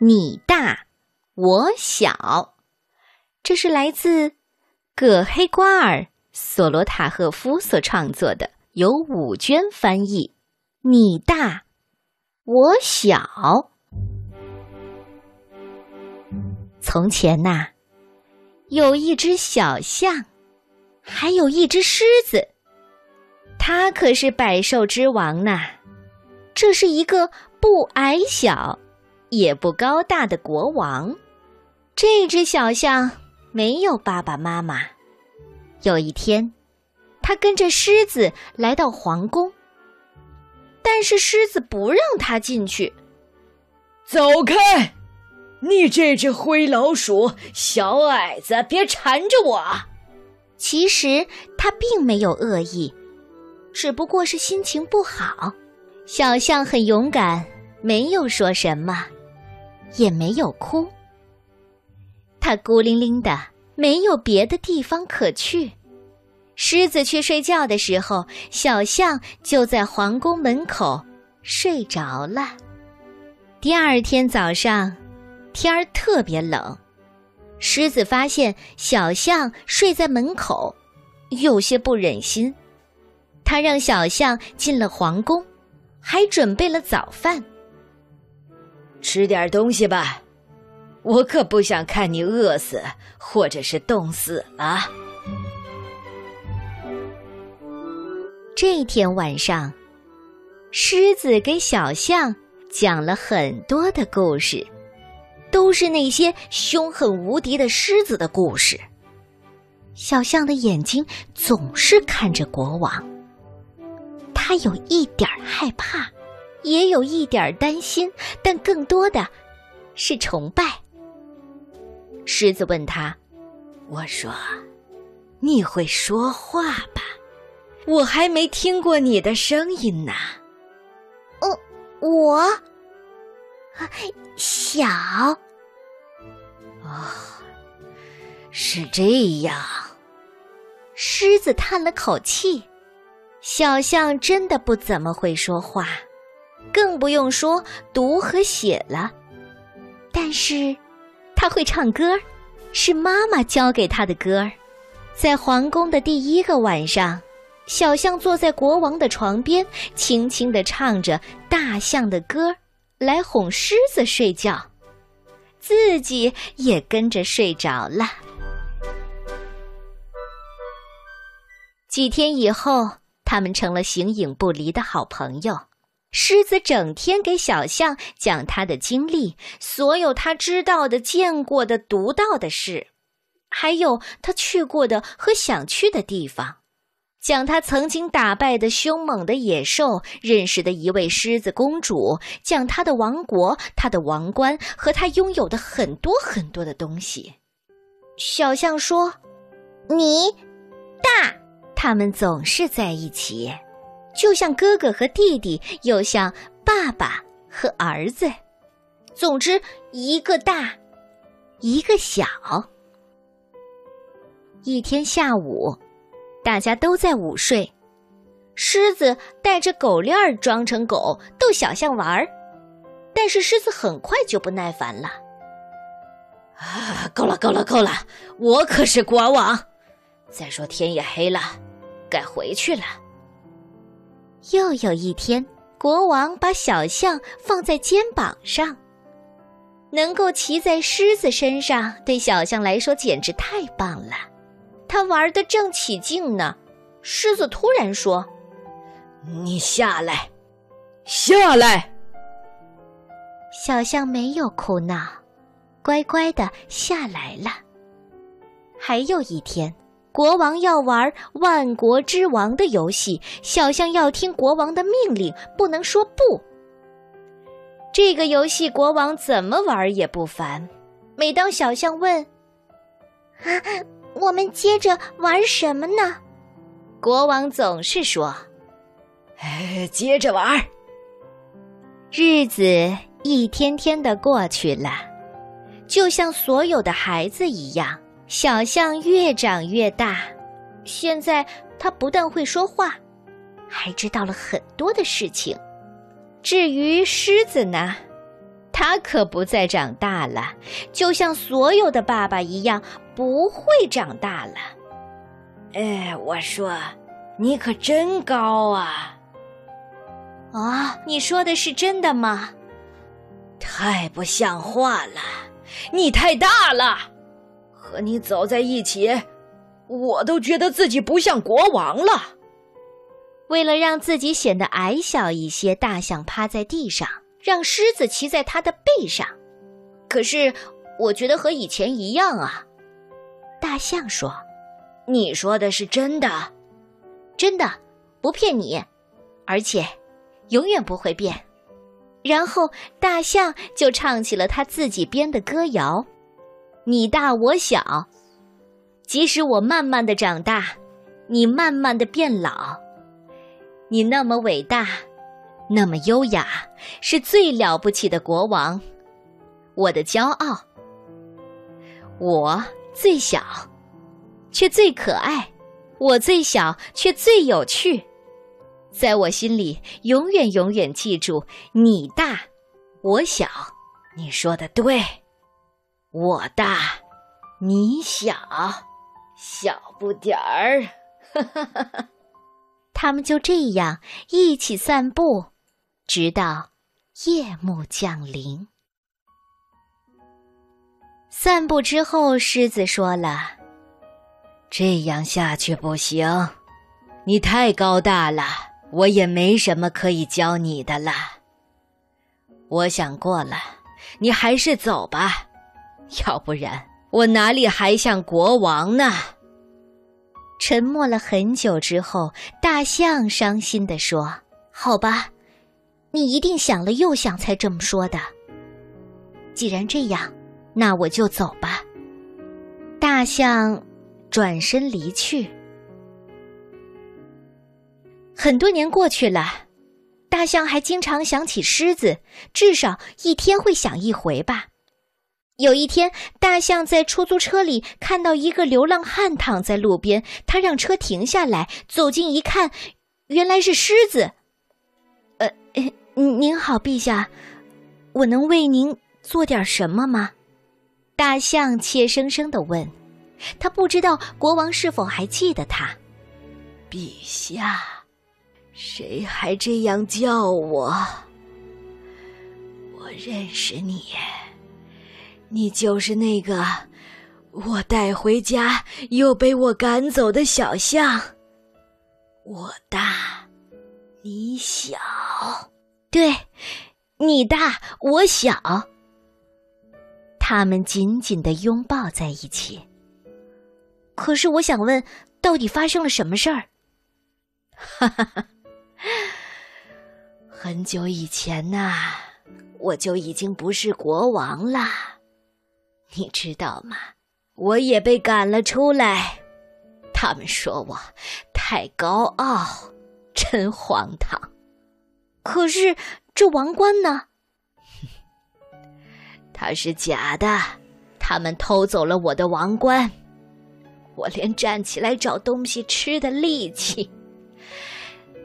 你大，我小。这是来自葛黑瓜尔·索罗塔赫夫所创作的，由五娟翻译。你大，我小。从前呐，有一只小象，还有一只狮子，它可是百兽之王呢。这是一个不矮小，也不高大的国王。这只小象没有爸爸妈妈。有一天，它跟着狮子来到皇宫，但是狮子不让它进去。走开！你这只灰老鼠，小矮子，别缠着我！其实他并没有恶意，只不过是心情不好。小象很勇敢，没有说什么，也没有哭。他孤零零的，没有别的地方可去。狮子去睡觉的时候，小象就在皇宫门口睡着了。第二天早上，天儿特别冷，狮子发现小象睡在门口，有些不忍心。他让小象进了皇宫。还准备了早饭，吃点东西吧，我可不想看你饿死或者是冻死了。这天晚上，狮子给小象讲了很多的故事，都是那些凶狠无敌的狮子的故事。小象的眼睛总是看着国王。他有一点害怕，也有一点担心，但更多的是崇拜。狮子问他：“我说，你会说话吧？我还没听过你的声音呢。”“哦，我小。”“啊，是这样。”狮子叹了口气。小象真的不怎么会说话，更不用说读和写了。但是，他会唱歌，是妈妈教给他的歌。在皇宫的第一个晚上，小象坐在国王的床边，轻轻地唱着大象的歌，来哄狮子睡觉，自己也跟着睡着了。几天以后。他们成了形影不离的好朋友。狮子整天给小象讲他的经历，所有他知道的、见过的、读到的事，还有他去过的和想去的地方，讲他曾经打败的凶猛的野兽，认识的一位狮子公主，讲他的王国、他的王冠和他拥有的很多很多的东西。小象说：“你大。”他们总是在一起，就像哥哥和弟弟，又像爸爸和儿子。总之，一个大，一个小。一天下午，大家都在午睡，狮子带着狗链儿装成狗逗小象玩儿，但是狮子很快就不耐烦了。啊，够了，够了，够了！我可是国王。再说天也黑了。该回去了。又有一天，国王把小象放在肩膀上，能够骑在狮子身上，对小象来说简直太棒了。他玩的正起劲呢，狮子突然说：“你下来，下来。”小象没有哭闹，乖乖的下来了。还有一天。国王要玩万国之王的游戏，小象要听国王的命令，不能说不。这个游戏国王怎么玩也不烦。每当小象问：“啊，我们接着玩什么呢？”国王总是说：“哎，接着玩。”日子一天天的过去了，就像所有的孩子一样。小象越长越大，现在它不但会说话，还知道了很多的事情。至于狮子呢，它可不再长大了，就像所有的爸爸一样，不会长大了。哎，我说，你可真高啊！啊，你说的是真的吗？太不像话了！你太大了，和你走在一起，我都觉得自己不像国王了。为了让自己显得矮小一些，大象趴在地上，让狮子骑在它的背上。可是，我觉得和以前一样啊。大象说：“你说的是真的，真的，不骗你，而且永远不会变。”然后，大象就唱起了他自己编的歌谣：“你大我小，即使我慢慢的长大，你慢慢的变老。”你那么伟大，那么优雅，是最了不起的国王，我的骄傲。我最小，却最可爱；我最小，却最有趣。在我心里，永远永远记住：你大，我小。你说的对，我大，你小，小不点儿。哈哈哈哈。他们就这样一起散步，直到夜幕降临。散步之后，狮子说了：“这样下去不行，你太高大了，我也没什么可以教你的了。我想过了，你还是走吧，要不然我哪里还像国王呢？”沉默了很久之后，大象伤心地说：“好吧，你一定想了又想才这么说的。既然这样，那我就走吧。”大象转身离去。很多年过去了，大象还经常想起狮子，至少一天会想一回吧。有一天，大象在出租车里看到一个流浪汉躺在路边，他让车停下来，走近一看，原来是狮子。呃，您您好，陛下，我能为您做点什么吗？大象怯生生的问。他不知道国王是否还记得他。陛下，谁还这样叫我？我认识你。你就是那个我带回家又被我赶走的小象。我大，你小，对，你大我小。他们紧紧的拥抱在一起。可是我想问，到底发生了什么事儿？哈哈哈，很久以前呐，我就已经不是国王了。你知道吗？我也被赶了出来。他们说我太高傲，真荒唐。可是这王冠呢？它是假的。他们偷走了我的王冠，我连站起来找东西吃的力气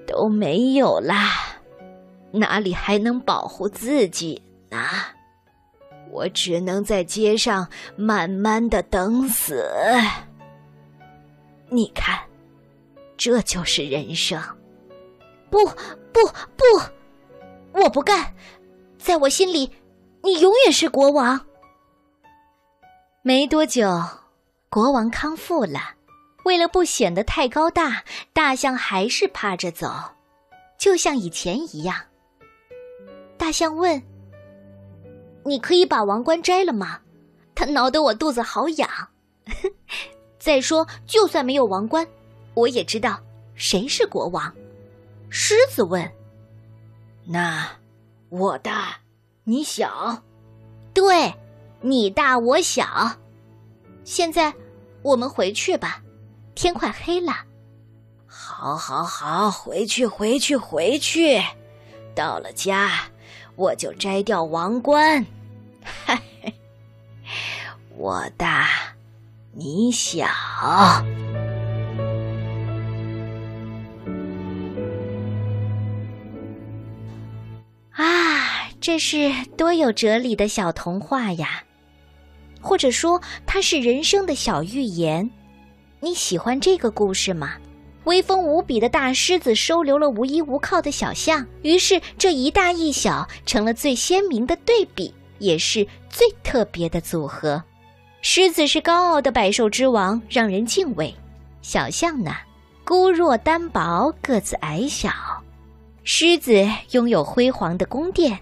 都没有啦，哪里还能保护自己呢？我只能在街上慢慢的等死。你看，这就是人生。不不不，我不干！在我心里，你永远是国王。没多久，国王康复了。为了不显得太高大，大象还是趴着走，就像以前一样。大象问。你可以把王冠摘了吗？它挠得我肚子好痒。再说，就算没有王冠，我也知道谁是国王。狮子问：“那我大，你小？对，你大我小。现在我们回去吧，天快黑了。好，好，好，回去，回去，回去。到了家。”我就摘掉王冠，我大，你小。啊，这是多有哲理的小童话呀！或者说，它是人生的小寓言。你喜欢这个故事吗？威风无比的大狮子收留了无依无靠的小象，于是这一大一小成了最鲜明的对比，也是最特别的组合。狮子是高傲的百兽之王，让人敬畏；小象呢，孤弱单薄，个子矮小。狮子拥有辉煌的宫殿，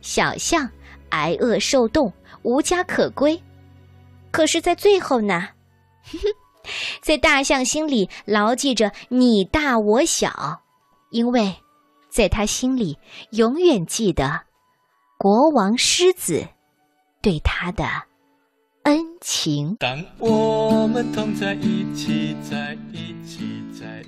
小象挨饿受冻，无家可归。可是，在最后呢？在大象心里牢记着“你大我小”，因为，在他心里永远记得国王狮子对他的恩情。当我们同在一起，在一起，在。